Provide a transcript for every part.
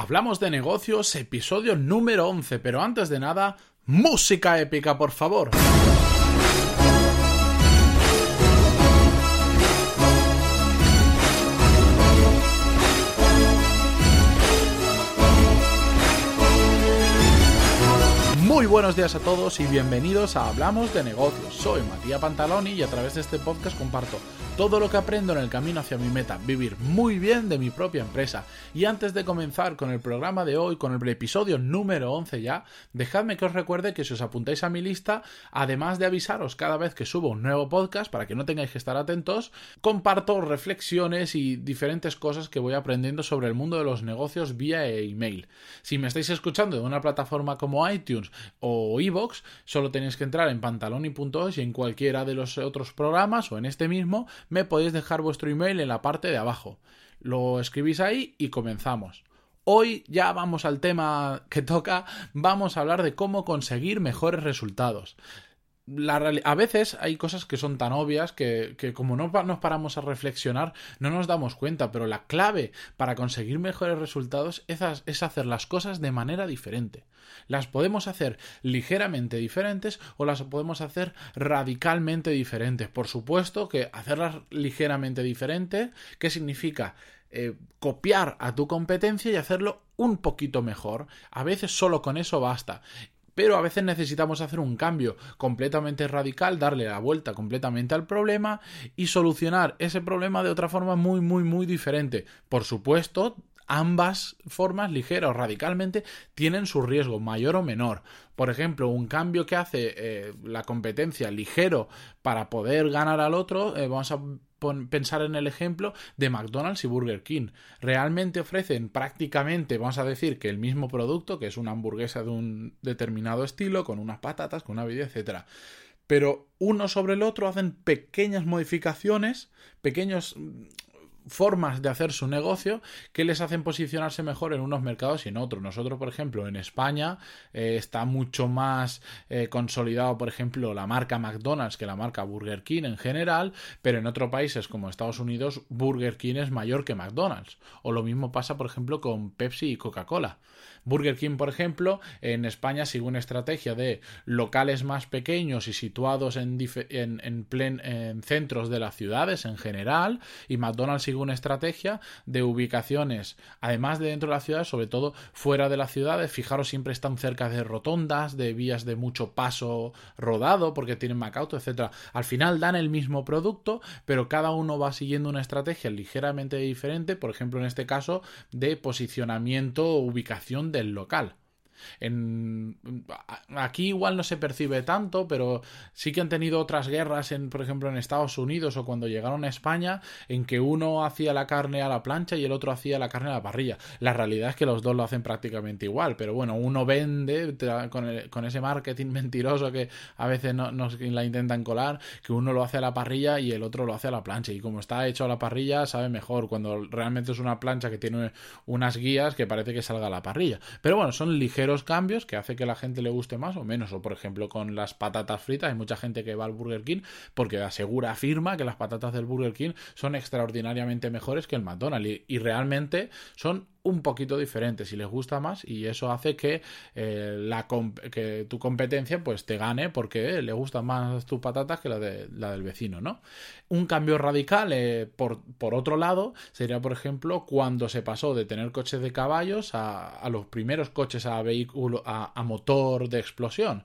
Hablamos de negocios, episodio número 11, pero antes de nada, música épica, por favor. Buenos días a todos y bienvenidos a Hablamos de negocios. Soy Matías Pantaloni y a través de este podcast comparto todo lo que aprendo en el camino hacia mi meta, vivir muy bien de mi propia empresa. Y antes de comenzar con el programa de hoy, con el episodio número 11 ya, dejadme que os recuerde que si os apuntáis a mi lista, además de avisaros cada vez que subo un nuevo podcast, para que no tengáis que estar atentos, comparto reflexiones y diferentes cosas que voy aprendiendo sobre el mundo de los negocios vía email. Si me estáis escuchando de una plataforma como iTunes o iVoox, solo tenéis que entrar en pantaloni.es y en cualquiera de los otros programas o en este mismo me podéis dejar vuestro email en la parte de abajo. Lo escribís ahí y comenzamos. Hoy ya vamos al tema que toca, vamos a hablar de cómo conseguir mejores resultados a veces hay cosas que son tan obvias que, como no nos paramos a reflexionar no nos damos cuenta, pero la clave para conseguir mejores resultados es, es, hacer las cosas de manera diferente. Las podemos hacer ligeramente diferentes o las podemos hacer radicalmente diferentes. Por supuesto que hacerlas ligeramente diferentes, ¿qué significa? Eh, copiar a tu competencia y hacerlo un poquito mejor. A veces solo con eso basta pero a veces necesitamos hacer un cambio completamente radical, darle la vuelta completamente al problema y solucionar ese problema de otra forma muy, muy, muy diferente. Por supuesto, ambas formas, ligera o radicalmente, tienen su riesgo, mayor o menor. Por ejemplo, un cambio que hace eh, la competencia ligero para poder ganar al otro, eh, vamos a pensar en el ejemplo de McDonald's y Burger King. Realmente ofrecen prácticamente, vamos a decir, que el mismo producto, que es una hamburguesa de un determinado estilo, con unas patatas, con una vida, etcétera. Pero uno sobre el otro hacen pequeñas modificaciones, pequeños formas de hacer su negocio que les hacen posicionarse mejor en unos mercados y en otros. Nosotros, por ejemplo, en España eh, está mucho más eh, consolidado, por ejemplo, la marca McDonald's que la marca Burger King en general, pero en otros países como Estados Unidos, Burger King es mayor que McDonald's. O lo mismo pasa, por ejemplo, con Pepsi y Coca-Cola. Burger King, por ejemplo, en España sigue una estrategia de locales más pequeños y situados en, en, en centros de las ciudades en general, y McDonald's sigue una estrategia de ubicaciones, además de dentro de la ciudad, sobre todo fuera de las ciudades. Fijaros, siempre están cerca de rotondas, de vías de mucho paso rodado, porque tienen Macauto, etcétera. Al final dan el mismo producto, pero cada uno va siguiendo una estrategia ligeramente diferente, por ejemplo, en este caso, de posicionamiento o ubicación del local. Aquí igual no se percibe tanto, pero sí que han tenido otras guerras, en, por ejemplo, en Estados Unidos o cuando llegaron a España, en que uno hacía la carne a la plancha y el otro hacía la carne a la parrilla. La realidad es que los dos lo hacen prácticamente igual, pero bueno, uno vende con, ese marketing mentiroso que a veces no, nos la intentan colar, que uno lo hace a la parrilla y el otro lo hace a la plancha. Y como está hecho a la parrilla, sabe mejor cuando realmente es una plancha que tiene unas guías que parece que salga a la parrilla. Pero bueno, son ligeros cambios que hace que la gente le guste más o menos. O por ejemplo con las patatas fritas, hay mucha gente que va al Burger King porque asegura, afirma que las patatas del Burger King son extraordinariamente mejores que el McDonald's y, realmente son un poquito diferentes si les gusta más y eso hace que, eh, la que tu competencia pues te gane porque le gustan más tus patatas que la, de, la del vecino, ¿no? Un cambio radical, eh, por, por, otro lado, sería por ejemplo cuando se pasó de tener coches de caballos a, a los primeros coches a vehículo a motor de explosión.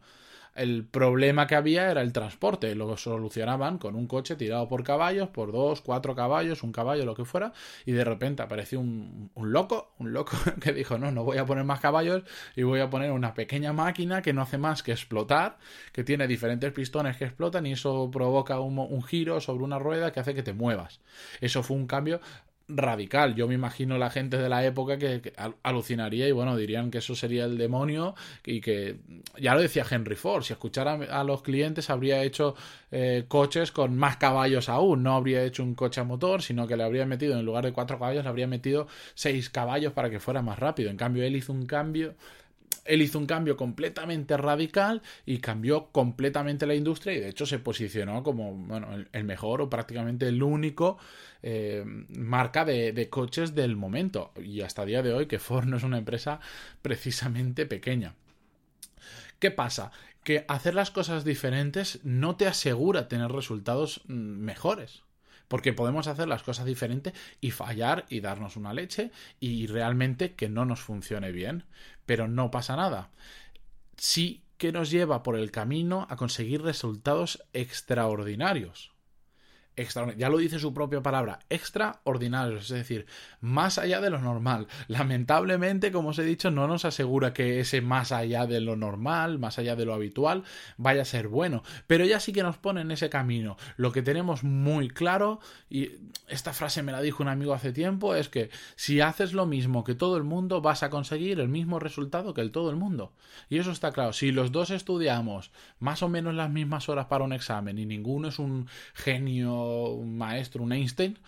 El problema que había era el transporte, lo solucionaban con un coche tirado por caballos, por dos, cuatro caballos, un caballo, lo que fuera, y de repente apareció un, un loco, un loco que dijo, no, no voy a poner más caballos y voy a poner una pequeña máquina que no hace más que explotar, que tiene diferentes pistones que explotan y eso provoca un, un giro sobre una rueda que hace que te muevas. Eso fue un cambio radical. Yo me imagino la gente de la época que, alucinaría y bueno, dirían que eso sería el demonio y que ya lo decía Henry Ford, si escuchara a los clientes habría hecho eh, coches con más caballos aún, no habría hecho un coche a motor, sino que le habría metido en lugar de cuatro caballos, le habría metido seis caballos para que fuera más rápido. En cambio, él hizo un cambio él hizo un cambio completamente radical y cambió completamente la industria y de hecho se posicionó como bueno, el, mejor o prácticamente el único eh, marca de, coches del momento y hasta el día de hoy que Ford no es una empresa precisamente pequeña. ¿Qué pasa? Que hacer las cosas diferentes no te asegura tener resultados mm, mejores. Porque podemos hacer las cosas diferentes y fallar y darnos una leche y realmente que no nos funcione bien. Pero no pasa nada. Sí que nos lleva por el camino a conseguir resultados extraordinarios ya lo dice su propia palabra, extraordinarios, es decir, más allá de lo normal. Lamentablemente, como os he dicho, no nos asegura que ese más allá de lo normal, más allá de lo habitual, vaya a ser bueno, pero ya sí que nos pone en ese camino. Lo que tenemos muy claro, y esta frase me la dijo un amigo hace tiempo, es que si haces lo mismo que todo el mundo, vas a conseguir el mismo resultado que el todo el mundo. Y eso está claro, si los dos estudiamos más o menos las mismas horas para un examen y ninguno es un genio un maestro, un Einstein,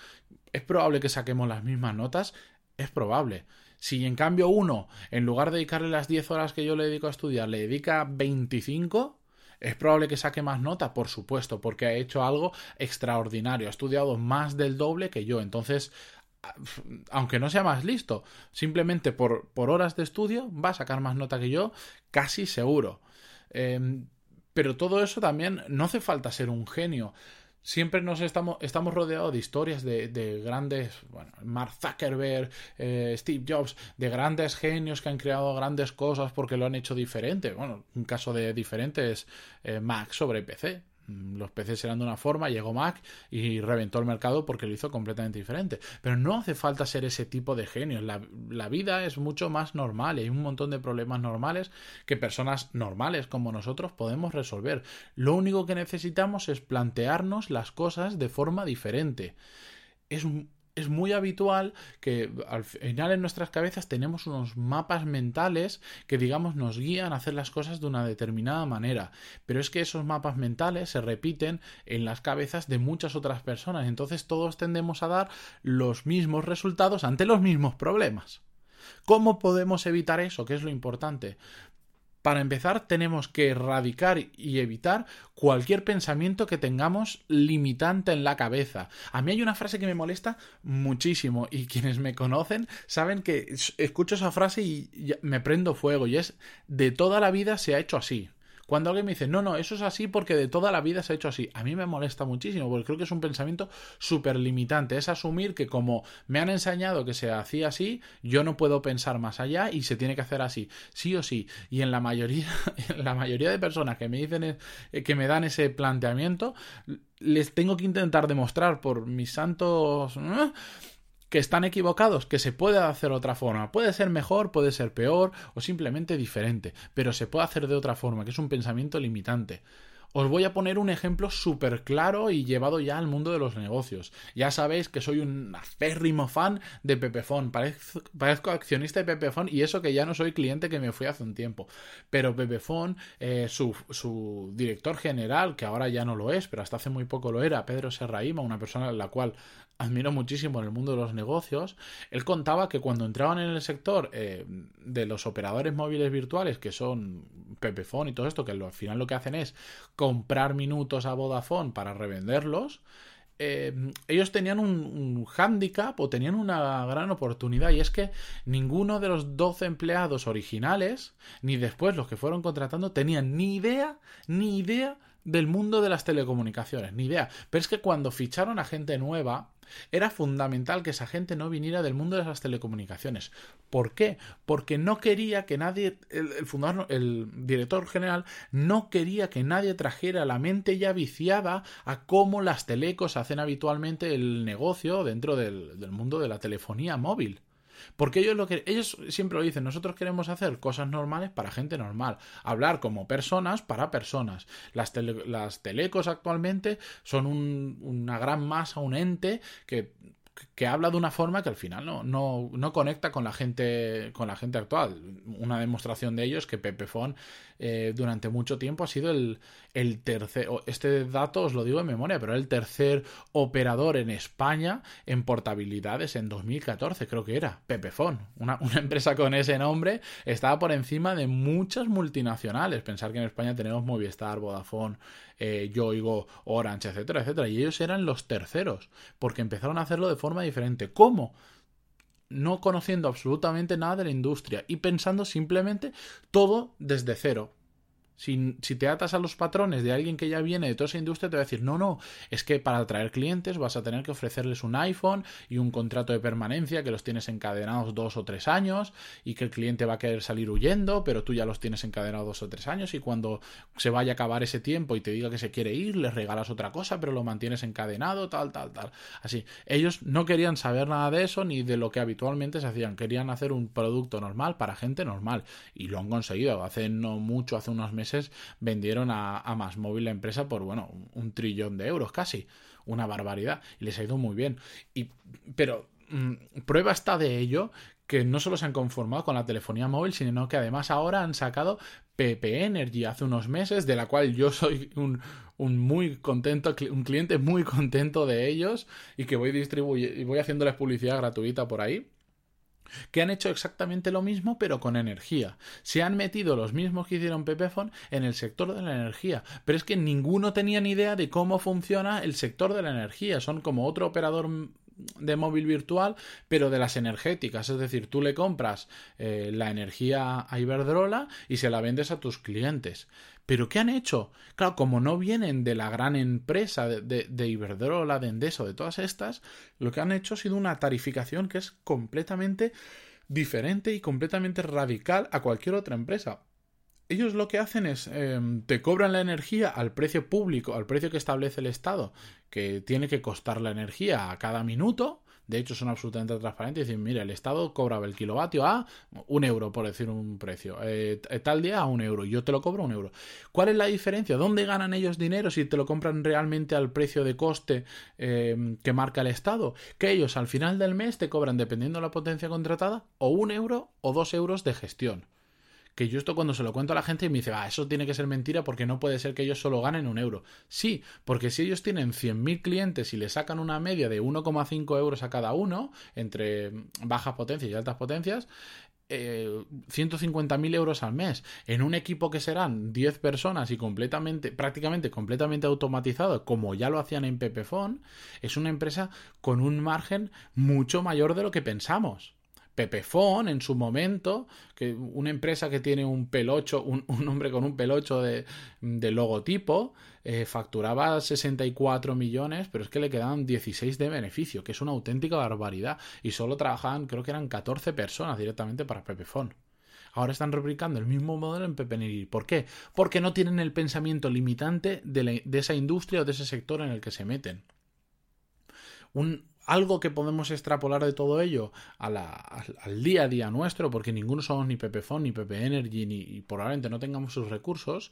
es probable que saquemos las mismas notas, es probable. Si en cambio uno, en lugar de dedicarle las 10 horas que yo le dedico a estudiar, le dedica 25, es probable que saque más nota, por supuesto, porque ha hecho algo extraordinario, ha estudiado más del doble que yo. Entonces, aunque no sea más listo, simplemente por, por horas de estudio va a sacar más nota que yo, casi seguro. Em, pero todo eso también no hace falta ser un genio siempre nos estamos, estamos rodeados de historias de, de grandes, bueno, Mark Zuckerberg, eh, Steve Jobs, de grandes genios que han creado grandes cosas porque lo han hecho diferente. Bueno, un caso de diferente es eh, Mac sobre PC. Mm, los PCs eran de una forma, llegó Mac y reventó el mercado porque lo hizo completamente diferente. Pero no hace falta ser ese tipo de genios. La, la, vida es mucho más normal hay un montón de problemas normales que personas normales como nosotros podemos resolver. Lo único que necesitamos es plantearnos las cosas de forma diferente. Es un, es muy habitual que al final en nuestras cabezas tenemos unos mapas mentales que digamos nos guían a hacer las cosas de una determinada manera, pero es que esos mapas mentales se repiten en las cabezas de muchas otras personas, entonces todos tendemos a dar los mismos resultados ante los mismos problemas. ¿Cómo podemos evitar eso? ¿Qué es lo importante? Para empezar, tenemos que erradicar y evitar cualquier pensamiento que tengamos limitante en la cabeza. A mí hay una frase que me molesta muchísimo y quienes me conocen saben que escucho esa frase y me prendo fuego y es de toda la vida se ha hecho así. Cuando alguien me dice, no, no, eso es así porque de toda la vida se ha hecho así, a mí me molesta muchísimo porque creo que es un pensamiento súper limitante. Es asumir que como me han enseñado que se hacía así, yo no puedo pensar más allá y se tiene que hacer así, sí o sí. Y en la mayoría, en la mayoría de personas que me dicen, eh, que me dan ese planteamiento, les tengo que intentar demostrar por mis santos que están equivocados, que se puede hacer de otra forma. Puede ser mejor, puede ser peor o simplemente diferente, pero se puede hacer de otra forma, que es un pensamiento limitante. Os voy a poner un ejemplo súper claro y llevado ya al mundo de los negocios. Ya sabéis que soy un aférrimo fan de Pepefon. Parezco, accionista de Pepefon y eso que ya no soy cliente que me fui hace un tiempo. Pero Pepefon, eh, su, su, director general, que ahora ya no lo es, pero hasta hace muy poco lo era, Pedro Serraima, una persona a la cual admiro muchísimo en el mundo de los negocios, él contaba que cuando entraban en el sector eh, de los operadores móviles virtuales, que son Pepefone y todo esto, que al final lo que hacen es comprar minutos a Vodafone para revenderlos, eh, ellos tenían un, un hándicap o tenían una gran oportunidad y es que ninguno de los 12 empleados originales, ni después los que fueron contratando, tenían ni idea, ni idea del mundo de las telecomunicaciones, ni idea. Pero es que cuando ficharon a gente nueva, era fundamental que esa gente no viniera del mundo de las telecomunicaciones. ¿Por qué? Porque no quería que nadie, el, fundador, el director general, no quería que nadie trajera la mente ya viciada a cómo las telecos hacen habitualmente el negocio dentro del, del mundo de la telefonía móvil. Porque ellos lo que ellos siempre lo dicen, nosotros queremos hacer cosas normales para gente normal, hablar como personas para personas. Las, las telecos actualmente son un, una gran masa, un ente que que habla de una forma que al final no, no, no, conecta con la gente con la gente actual. Una demostración de ello es que Pepefon eh, durante mucho tiempo ha sido el, el tercer, este dato os lo digo en memoria, pero el tercer operador en España en portabilidades en 2014, creo que era, Pepefon. Una, una empresa con ese nombre estaba por encima de muchas multinacionales. Pensar que en España tenemos Movistar, Vodafone, eh, Yoigo, Orange, etcétera, etcétera. Y ellos eran los terceros, porque empezaron a hacerlo de forma diferente. ¿Cómo? no conociendo absolutamente nada de la industria y pensando simplemente todo desde cero. Si, te atas a los patrones de alguien que ya viene de toda esa industria, te va a decir, no, no, es que para atraer clientes vas a tener que ofrecerles un iPhone y un contrato de permanencia que los tienes encadenados dos o tres años y que el cliente va a querer salir huyendo, pero tú ya los tienes encadenados dos o tres años y cuando se vaya a acabar ese tiempo y te diga que se quiere ir, les regalas otra cosa, pero lo mantienes encadenado, tal, tal, tal. Así, ellos no querían saber nada de eso ni de lo que habitualmente se hacían, querían hacer un producto normal para gente normal y lo han conseguido. Hace no mucho, hace unos meses, vendieron a, Más Móvil la empresa por, bueno, un trillón de euros casi. Una barbaridad. Y les ha ido muy bien. Y, pero mm, prueba está de ello que no solo se han conformado con la telefonía móvil, sino que además ahora han sacado PP Energy hace unos meses, de la cual yo soy un, un muy contento, un cliente muy contento de ellos y que voy distribuyendo y voy haciéndoles publicidad gratuita por ahí que han hecho exactamente lo mismo pero con energía. Se han metido los mismos que hicieron Pepefon en el sector de la energía, pero es que ninguno tenía ni idea de cómo funciona el sector de la energía. Son como otro operador de móvil virtual, pero de las energéticas. Es decir, tú le compras eh, la energía a Iberdrola y se la vendes a tus clientes. ¿Pero qué han hecho? Claro, como no vienen de la gran empresa de, de, Iberdrola, de Endeso, de todas estas, lo que han hecho ha sido una tarificación que es completamente diferente y completamente radical a cualquier otra empresa. Ellos lo que hacen es em, te cobran la energía al precio público, al precio que establece el Estado, que tiene que costar la energía a cada minuto, de hecho, son absolutamente transparentes dicen, mira, el Estado cobraba el kilovatio a un euro, por decir un precio. Eh, tal día a un euro. Yo te lo cobro un euro. ¿Cuál es la diferencia? ¿Dónde ganan ellos dinero si te lo compran realmente al precio de coste eh, que marca el Estado? Que ellos al final del mes te cobran, dependiendo de la potencia contratada, o un euro o dos euros de gestión que yo esto cuando se lo cuento a la gente me dice, ah, eso tiene que ser mentira porque no puede ser que ellos solo ganen un euro. Sí, porque si ellos tienen 100.000 clientes y le sacan una media de 1,5 euros a cada uno, entre bajas potencias y altas potencias, eh, 150.000 euros al mes en un equipo que serán 10 personas y completamente, prácticamente completamente automatizado, como ya lo hacían en Pepefon, es una empresa con un margen mucho mayor de lo que pensamos. Pepefon en su momento, que una empresa que tiene un pelocho, un, hombre con un pelocho de, logotipo, eh, facturaba 64 millones, pero es que le quedaban 16 de beneficio, que es una auténtica barbaridad. Y solo trabajaban, creo que eran 14 personas directamente para Pepefon. Ahora están replicando el mismo modelo en Pepeniri. ¿Por qué? Porque no tienen el pensamiento limitante de, de esa industria o de ese sector en el que se meten. Un, algo que podemos extrapolar de todo ello al, día a día nuestro, porque ninguno somos ni Pepefon, ni Pepe Energy, ni y probablemente no tengamos sus recursos,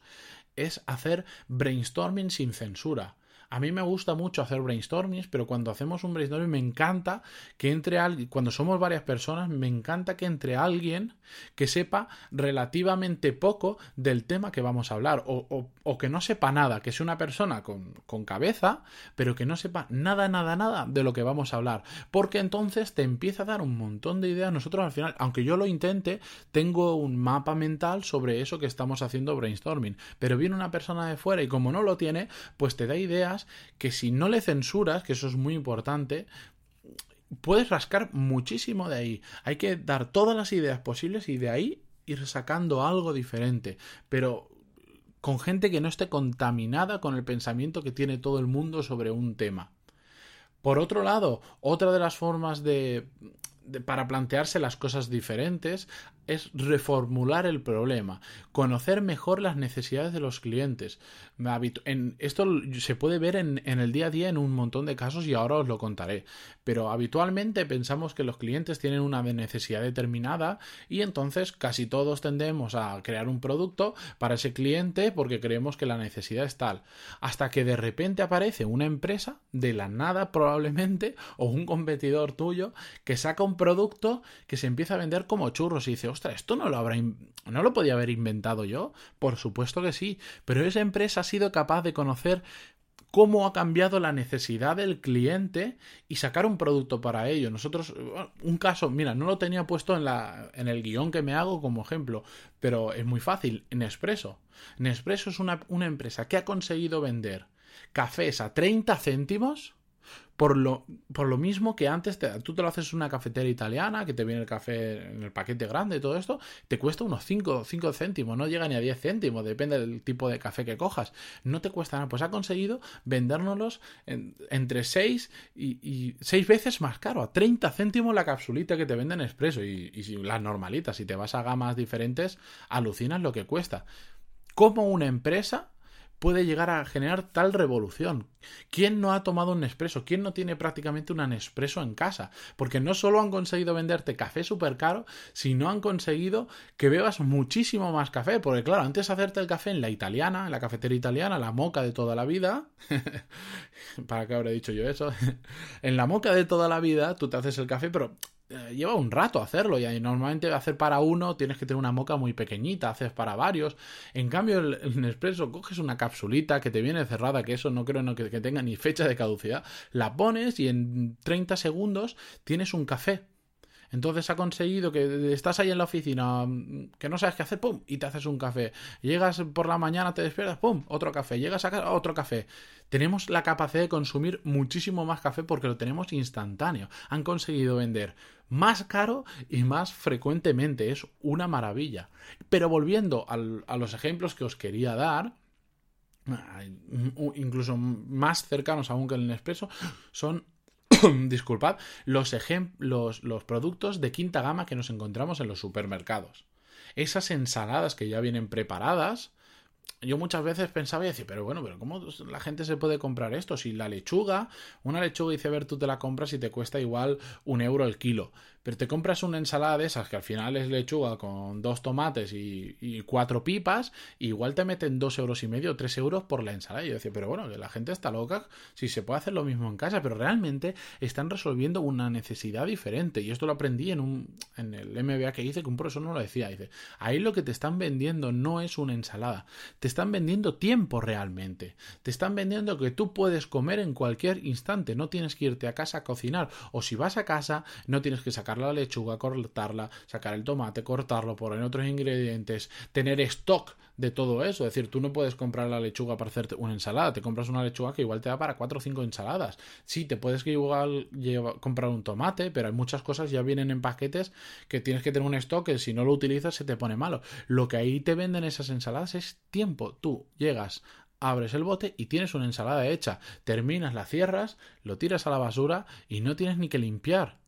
es hacer brainstorming sin censura. A mí me gusta mucho hacer brainstorming, pero cuando hacemos un brainstorming me encanta que entre alguien, cuando somos varias personas, me encanta que entre alguien que sepa relativamente poco del tema que vamos a hablar, o, o, que no sepa nada, que sea una persona con, con, cabeza, pero que no sepa nada, nada, nada de lo que vamos a hablar, porque entonces te empieza a dar un montón de ideas. Nosotros al final, aunque yo lo intente, tengo un mapa mental sobre eso que estamos haciendo brainstorming, pero viene una persona de fuera y como no lo tiene, pues te da ideas que si no le censuras, que eso es muy importante, puedes rascar muchísimo de ahí. Hay que dar todas las ideas posibles y de ahí ir sacando algo diferente. Pero con gente que no esté contaminada con el pensamiento que tiene todo el mundo sobre un tema. Por otro lado, otra de las formas de, para plantearse las cosas diferentes es reformular el problema, conocer mejor las necesidades de los clientes. En, esto se puede ver en, en, el día a día en un montón de casos y ahora os lo contaré. Pero habitualmente pensamos que los clientes tienen una necesidad determinada y entonces casi todos tendemos a crear un producto para ese cliente porque creemos que la necesidad es tal. Hasta que de repente aparece una empresa de la nada probablemente o un competidor tuyo que saca un producto que se empieza a vender como churros y dice ostras, esto no lo habrá no lo podía haber inventado yo. Por supuesto que sí, pero esa empresa ha sido capaz de conocer cómo ha cambiado la necesidad del cliente y sacar un producto para ello. Nosotros, un caso, mira, no lo tenía puesto en, la, en el guion que me hago como ejemplo, pero es muy fácil. Nespresso. Nespresso es una, una empresa que ha conseguido vender cafés a 30 céntimos por lo, por lo mismo que antes te, tú te lo haces en una cafetera italiana, que te viene el café en el paquete grande y todo esto, te cuesta unos 5, céntimos, no llega ni a 10 céntimos, depende del tipo de café que cojas. No te cuesta nada. Pues ha conseguido vendérnoslos entre 6 y, 6 veces más caro, a 30 céntimos la capsulita que te venden expreso. Y, y las normalitas, si te vas a gamas diferentes, alucinas lo que cuesta. Como una empresa puede llegar a generar tal revolución? ¿Quién no ha tomado un Nespresso? ¿Quién no tiene prácticamente un Nespresso en casa? Porque no solo han conseguido venderte café súper caro, sino han conseguido que bebas muchísimo más café. Porque claro, antes de hacerte el café en la italiana, en la cafetería italiana, la moca de toda la vida, ¿para qué habré dicho yo eso? en la moca de toda la vida tú te haces el café, pero eh, lleva un rato hacerlo y normalmente hacer para uno tienes que tener una moca muy pequeñita, haces para varios. En cambio, el, el coges una capsulita que te viene cerrada, que eso no creo que, que tenga ni fecha de caducidad, la pones y en 30 segundos tienes un café entonces ha conseguido que estás ahí en la oficina, que no sabes qué hacer, ¡pum! y te haces un café. Llegas por la mañana, te despiertas, ¡pum! otro café. Llegas a casa, otro café. Tenemos la capacidad de consumir muchísimo más café porque lo tenemos instantáneo. Han conseguido vender más caro y más frecuentemente. Es una maravilla. Pero volviendo a los ejemplos que os quería dar, incluso más cercanos aún que el Nespresso, son disculpad, los, los, los productos de quinta gama que nos encontramos en los supermercados. Esas ensaladas que ya vienen preparadas, yo muchas veces pensaba y decía, pero bueno, pero ¿cómo la gente se puede comprar esto? Si la lechuga, una lechuga ver tú te la compras y te cuesta igual un euro el kilo. Pero te compras una ensalada de esas que al final es lechuga con dos tomates y, cuatro pipas, igual te meten dos euros y medio, tres euros por la ensalada. Y yo decía, pero bueno, que la gente está loca, si se puede hacer lo mismo en casa, pero realmente están resolviendo una necesidad diferente. Y esto lo aprendí en un en el MBA que hice, que un profesor no lo decía. Dice, ahí lo que te están vendiendo no es una ensalada, te están vendiendo tiempo realmente. Te están vendiendo que tú puedes comer en cualquier instante, no tienes que irte a casa a cocinar. O si vas a casa, no tienes que sacar la lechuga, cortarla, sacar el tomate, cortarlo, poner otros ingredientes, tener stock de todo eso. Es decir, tú no puedes comprar la lechuga para hacerte una ensalada, te compras una lechuga que igual te da para cuatro o cinco ensaladas. Sí, te puedes igual comprar un tomate, pero hay muchas cosas ya vienen en paquetes que tienes que tener un stock que si no lo utilizas se te pone malo. Lo que ahí te venden esas ensaladas es tiempo. Tú llegas abres el bote y tienes una ensalada hecha. Terminas, la cierras, lo tiras a la basura y no tienes ni que limpiar.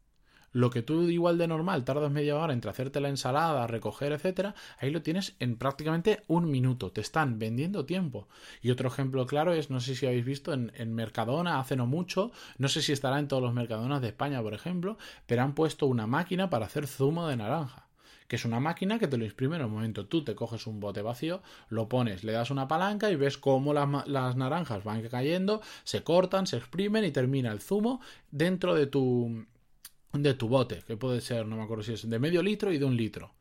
Lo que tú igual de normal tardas media hora entre hacerte la ensalada, recoger, etcétera, ahí lo tienes en prácticamente un minuto. Te están vendiendo tiempo. Y otro ejemplo claro es, no sé si habéis visto en, Mercadona hace no mucho, no sé si estará en todos los Mercadonas de España, por ejemplo, pero han puesto una máquina para hacer zumo de naranja que es una máquina que te lo imprime en un momento. Tú te coges un bote vacío, lo pones, le das una palanca y ves cómo las, las, naranjas van cayendo, se cortan, se exprimen y termina el zumo dentro de tu, de tu bote, que puede ser, no me acuerdo si es de medio litro y de un litro.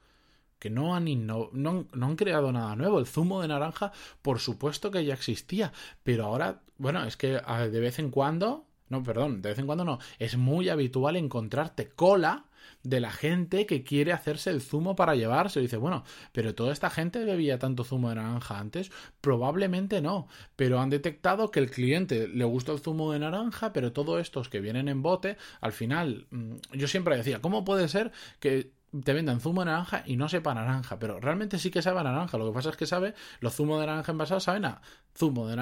Que no han, no, no, han creado nada nuevo. El zumo de naranja, por supuesto que ya existía, pero ahora, bueno, es que de vez en cuando, no, perdón, de vez en cuando no, es muy habitual encontrarte cola de la gente que quiere hacerse el zumo para llevarse. dice, bueno, pero toda esta gente bebía tanto zumo de naranja antes. Probablemente no, pero han detectado que el cliente le gusta el zumo de naranja, pero todos estos que vienen en bote, al final, mm, yo siempre decía, ¿cómo puede ser que te vendan zumo de naranja y no sepa naranja, pero realmente sí que sabe naranja. Lo que pasa es que sabe, los zumos de naranja envasados saben a zumo de,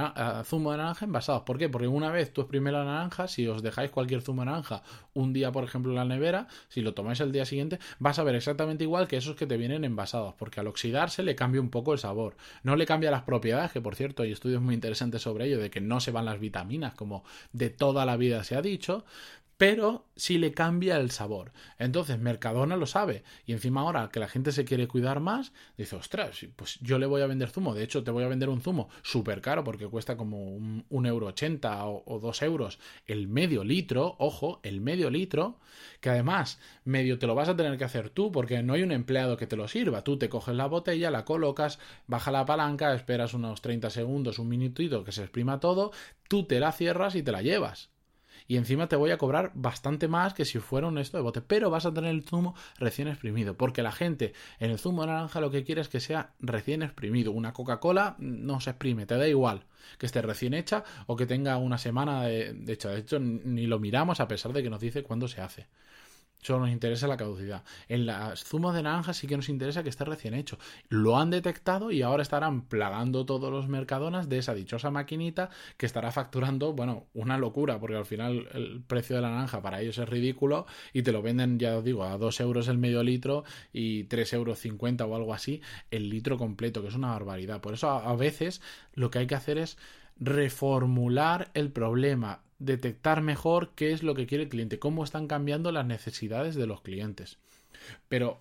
zumo de naranja envasados. ¿Por qué? Porque una vez tú exprimes la naranja, si os dejáis cualquier zumo de naranja un día, por ejemplo, en la nevera, si lo tomáis el día siguiente, vas a ver exactamente igual que esos que te vienen envasados, porque al oxidarse le cambia un poco el sabor. No le cambia las propiedades, que por cierto hay estudios muy interesantes sobre ello, de que no se van las vitaminas, como de toda la vida se ha dicho, pero sí le cambia el sabor. Entonces Mercadona lo sabe y encima ahora que la gente se quiere cuidar más, dice, ostras, pues yo le voy a vender zumo, de hecho te voy a vender un zumo súper caro porque cuesta como un, euro ochenta o, o, dos euros el medio litro, ojo, el medio litro, que además medio te lo vas a tener que hacer tú porque no hay un empleado que te lo sirva, tú te coges la botella, la colocas, baja la palanca, esperas unos 30 segundos, un minutito que se exprima todo, tú te la cierras y te la llevas y encima te voy a cobrar bastante más que si fuera un esto de bote, pero vas a tener el zumo recién exprimido, porque la gente en el zumo de naranja lo que quiere es que sea recién exprimido. Una Coca-Cola no se exprime, te da igual que esté recién hecha o que tenga una semana de, hecha. De hecho, ni lo miramos a pesar de que nos dice cuándo se hace. Solo nos interesa la caducidad. En las zumos de naranja sí que nos interesa que esté recién hecho. Lo han detectado y ahora estarán plagando todos los mercadonas de esa dichosa maquinita que estará facturando, bueno, una locura, porque al final el precio de la naranja para ellos es ridículo y te lo venden, ya os digo, a 2 euros el medio litro y 3 euros 50 o algo así el litro completo, que es una barbaridad. Por eso a veces lo que hay que hacer es reformular el problema detectar mejor qué es lo que quiere el cliente, cómo están cambiando las necesidades de los clientes. Pero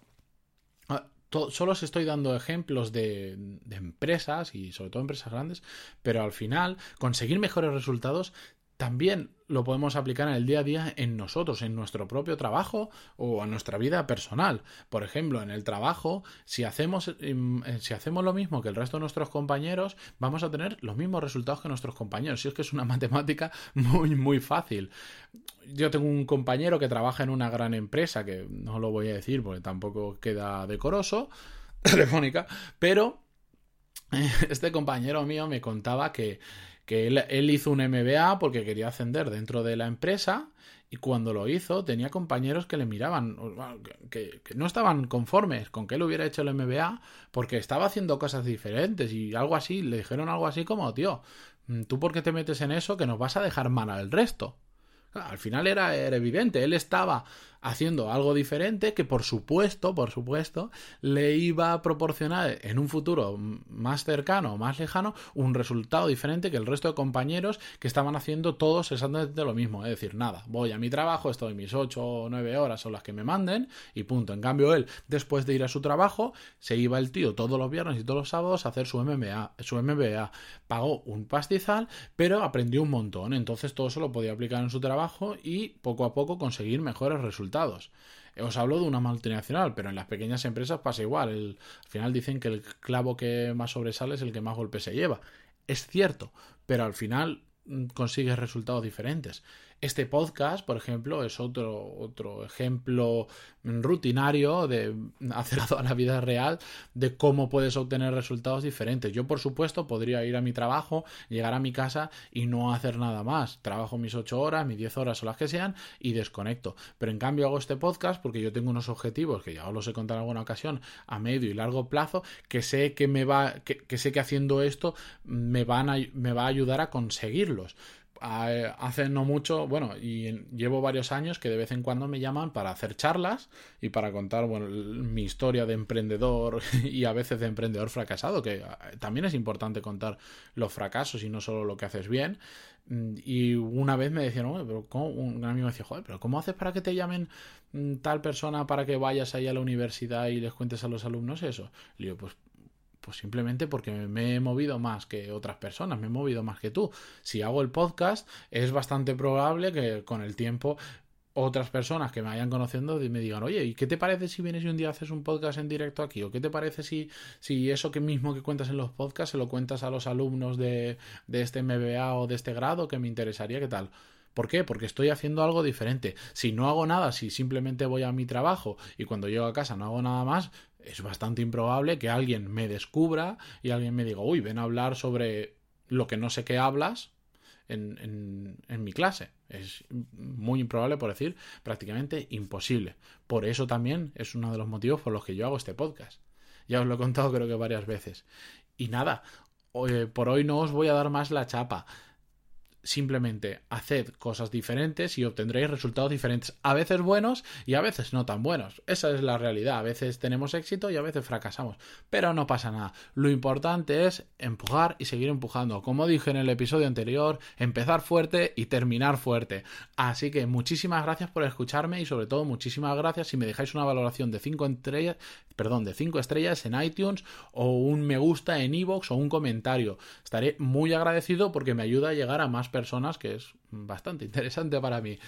ah, solo os estoy dando ejemplos de, de, empresas y sobre todo empresas grandes, pero al final conseguir mejores resultados también lo podemos aplicar en el día a día en nosotros, en nuestro propio trabajo o en nuestra vida personal. Por ejemplo, en el trabajo, si hacemos, em, eh, si hacemos lo mismo que el resto de nuestros compañeros, vamos a tener los mismos resultados que nuestros compañeros. Si es que es una matemática muy, muy fácil. Yo tengo un compañero que trabaja en una gran empresa, que no lo voy a decir porque tampoco queda decoroso, telefónica, pero este compañero mío me contaba que que él, hizo un MBA porque quería ascender dentro de la empresa y cuando lo hizo tenía compañeros que le miraban, que, no estaban conformes con que él hubiera hecho el MBA porque estaba haciendo cosas diferentes y algo así, le dijeron algo así como, tío, tú por qué te metes en eso que nos vas a dejar mal al resto. Al final era, era evidente, él estaba haciendo algo diferente que por supuesto, por supuesto, le iba a proporcionar en un futuro más cercano o más lejano un resultado diferente que el resto de compañeros que estaban haciendo todos exactamente lo mismo. Es decir, nada, voy a mi trabajo, estoy mis 8 o 9 horas son las que me manden y punto. En cambio, él, después de ir a su trabajo, se iba el tío todos los viernes y todos los sábados a hacer su MBA. Su MBA pagó un pastizal, pero aprendió un montón. Entonces todo eso lo podía aplicar en su trabajo y poco a poco conseguir mejores resultados os hablo de una multinacional, pero en las pequeñas empresas pasa igual. al final dicen que el clavo que más sobresale es el que más golpes se lleva. Es cierto, pero al final mm, consigues resultados diferentes. Este podcast, por ejemplo, es otro, otro ejemplo rutinario de acercado a la vida real de cómo puedes obtener resultados diferentes. Yo, por supuesto, podría ir a mi trabajo, llegar a mi casa y no hacer nada más. Trabajo mis 8 horas, mis 10 horas o las que sean y desconecto. Pero en cambio hago este podcast porque yo tengo unos objetivos que ya os los he contado en alguna ocasión a medio y largo plazo que sé que me va que, sé que haciendo esto me van a, me va a ayudar a conseguirlos hace no mucho, bueno, y llevo varios años que de vez en cuando me llaman para hacer charlas y para contar, bueno, mi historia de emprendedor y a veces de emprendedor fracasado, que ah, también es importante contar los fracasos y no solo lo que haces bien. Mm, y una vez me decían, pero ¿cómo? un amigo me decía, joder, pero ¿cómo haces para que te llamen mm, tal persona para que vayas ahí a la universidad y les cuentes a los alumnos eso? Y yo, pues pues simplemente porque me he movido más que otras personas, me he movido más que tú. Si hago el podcast, es bastante probable que con el tiempo otras personas que me vayan conociendo me digan, oye, ¿y qué te parece si vienes y un día haces un podcast en directo aquí? ¿O qué te parece si, si eso que mismo que cuentas en los podcasts se lo cuentas a los alumnos de, de este MBA o de este grado que me interesaría? ¿Qué tal? ¿Por qué? Porque estoy haciendo algo diferente. Si no hago nada, si simplemente voy a mi trabajo y cuando llego a casa no hago nada más, es bastante improbable que alguien me descubra y alguien me diga, uy, ven a hablar sobre lo que no sé qué hablas en, en, mi clase. Es muy improbable, por decir, prácticamente imposible. Por eso también es uno de los motivos por los que yo hago este podcast. Ya os lo he contado creo que varias veces. Y nada, por hoy no os voy a dar más la chapa simplemente haced cosas diferentes y obtendréis resultados diferentes, a veces buenos y a veces no tan buenos. Esa es la realidad, a veces tenemos éxito y a veces fracasamos, pero no pasa nada. Lo importante es empujar y seguir empujando. Como dije en el episodio anterior, empezar fuerte y terminar fuerte. Así que muchísimas gracias por escucharme y sobre todo muchísimas gracias si me dejáis una valoración de 5 estrellas, perdón, de 5 estrellas en iTunes o un me gusta en iVoox o un comentario. Estaré muy agradecido porque me ayuda a llegar a más personas, que es bastante interesante para mí.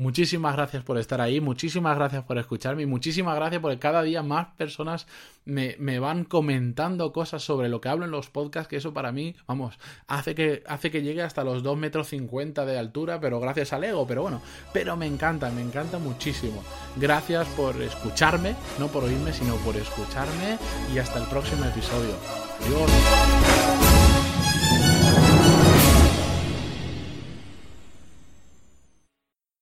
Muchísimas gracias por estar ahí, muchísimas gracias por escucharme y muchísimas gracias porque cada día más personas me, van comentando cosas sobre lo que hablo en los podcasts, que eso para mí, vamos, hace que, hace que llegue hasta los 2 metros 50 de altura, pero gracias al ego, pero bueno, pero me encanta, me encanta muchísimo. Gracias por escucharme, no por oírme, sino por escucharme y hasta el próximo episodio. Adiós.